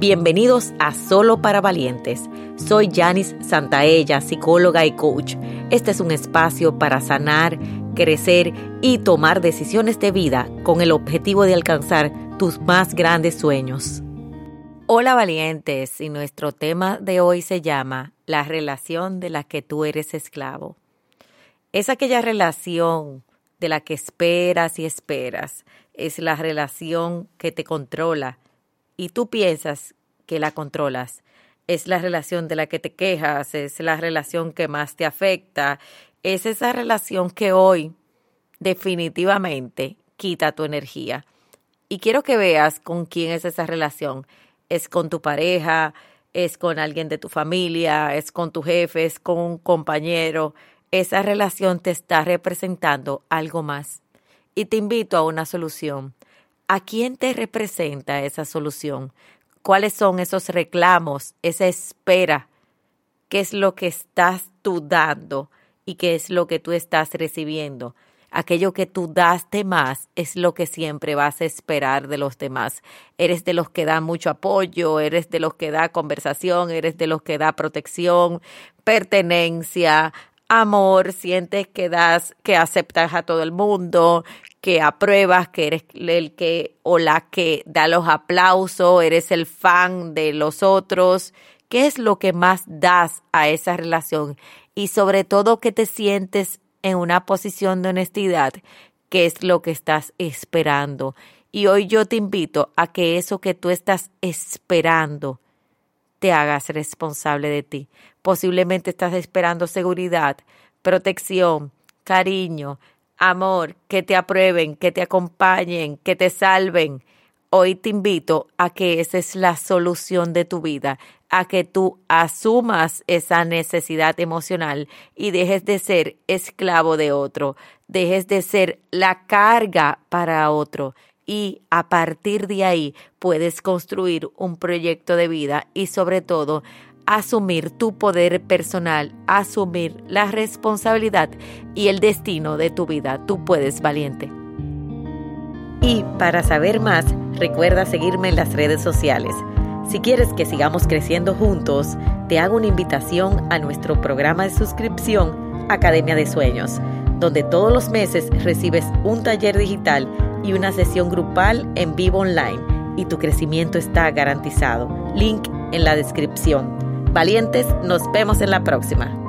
Bienvenidos a Solo para Valientes. Soy Janice Santaella, psicóloga y coach. Este es un espacio para sanar, crecer y tomar decisiones de vida con el objetivo de alcanzar tus más grandes sueños. Hola valientes, y nuestro tema de hoy se llama La relación de la que tú eres esclavo. Es aquella relación de la que esperas y esperas. Es la relación que te controla y tú piensas que la controlas. Es la relación de la que te quejas, es la relación que más te afecta, es esa relación que hoy definitivamente quita tu energía. Y quiero que veas con quién es esa relación. Es con tu pareja, es con alguien de tu familia, es con tu jefe, es con un compañero. Esa relación te está representando algo más. Y te invito a una solución. ¿A quién te representa esa solución? ¿Cuáles son esos reclamos, esa espera? ¿Qué es lo que estás tú dando y qué es lo que tú estás recibiendo? Aquello que tú das de más es lo que siempre vas a esperar de los demás. Eres de los que da mucho apoyo, eres de los que da conversación, eres de los que da protección, pertenencia, amor, sientes que das, que aceptas a todo el mundo, que apruebas, que eres el que o la que da los aplausos, eres el fan de los otros. ¿Qué es lo que más das a esa relación? Y sobre todo que te sientes en una posición de honestidad, ¿qué es lo que estás esperando? Y hoy yo te invito a que eso que tú estás esperando te hagas responsable de ti. Posiblemente estás esperando seguridad, protección, cariño, amor, que te aprueben, que te acompañen, que te salven. Hoy te invito a que esa es la solución de tu vida, a que tú asumas esa necesidad emocional y dejes de ser esclavo de otro, dejes de ser la carga para otro y a partir de ahí puedes construir un proyecto de vida y sobre todo asumir tu poder personal, asumir la responsabilidad y el destino de tu vida. Tú puedes, valiente. Y para saber más, recuerda seguirme en las redes sociales. Si quieres que sigamos creciendo juntos, te hago una invitación a nuestro programa de suscripción Academia de Sueños, donde todos los meses recibes un taller digital y una sesión grupal en vivo online y tu crecimiento está garantizado. Link en la descripción. Valientes, nos vemos en la próxima.